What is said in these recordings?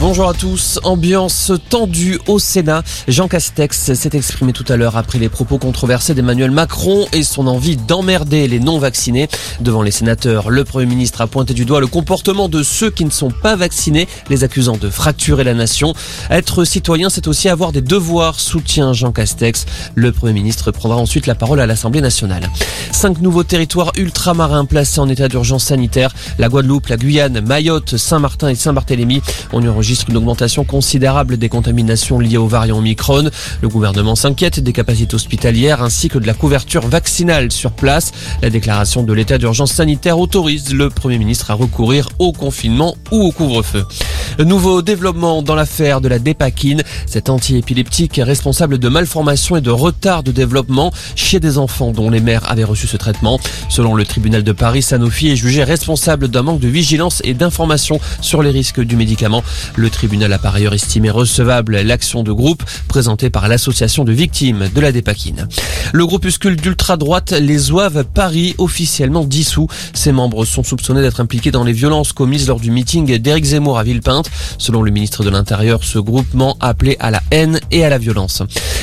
Bonjour à tous. Ambiance tendue au Sénat. Jean Castex s'est exprimé tout à l'heure après les propos controversés d'Emmanuel Macron et son envie d'emmerder les non-vaccinés. Devant les sénateurs, le Premier ministre a pointé du doigt le comportement de ceux qui ne sont pas vaccinés, les accusant de fracturer la nation. Être citoyen, c'est aussi avoir des devoirs, soutient Jean Castex. Le Premier ministre prendra ensuite la parole à l'Assemblée nationale. Cinq nouveaux territoires ultramarins placés en état d'urgence sanitaire. La Guadeloupe, la Guyane, Mayotte, Saint-Martin et Saint-Barthélemy. Enregistre une augmentation considérable des contaminations liées au variant Omicron. Le gouvernement s'inquiète des capacités hospitalières ainsi que de la couverture vaccinale sur place. La déclaration de l'état d'urgence sanitaire autorise le Premier ministre à recourir au confinement ou au couvre-feu. Nouveau développement dans l'affaire de la dépakine. Cet antiépileptique est responsable de malformations et de retard de développement chez des enfants dont les mères avaient reçu ce traitement. Selon le tribunal de Paris, Sanofi est jugé responsable d'un manque de vigilance et d'information sur les risques du médicament. Le tribunal a par ailleurs estimé recevable l'action de groupe présentée par l'association de victimes de la dépakine. Le groupuscule d'ultra-droite Les Oeuvres Paris officiellement dissous. Ses membres sont soupçonnés d'être impliqués dans les violences commises lors du meeting d'Éric Zemmour à Villepinte. Selon le ministre de l'Intérieur, ce groupement appelait à la haine et à la violence.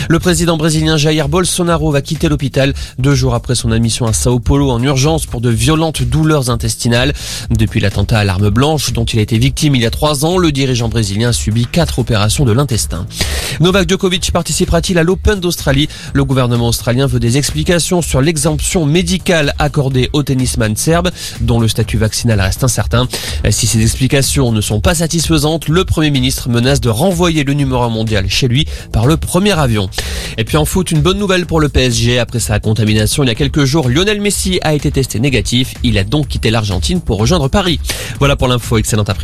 Le président brésilien Jair Bolsonaro va quitter l'hôpital deux jours après son admission à Sao Paulo en urgence pour de violentes douleurs intestinales. Depuis l'attentat à l'arme blanche dont il a été victime il y a trois ans, le dirigeant brésilien a subi quatre opérations de l'intestin. Novak Djokovic participera-t-il à l'Open d'Australie? Le gouvernement australien veut des explications sur l'exemption médicale accordée au tennisman serbe, dont le statut vaccinal reste incertain. Si ces explications ne sont pas satisfaisantes, le Premier ministre menace de renvoyer le numéro mondial chez lui par le premier avion. Et puis en foot, une bonne nouvelle pour le PSG. Après sa contamination il y a quelques jours, Lionel Messi a été testé négatif. Il a donc quitté l'Argentine pour rejoindre Paris. Voilà pour l'info. Excellente après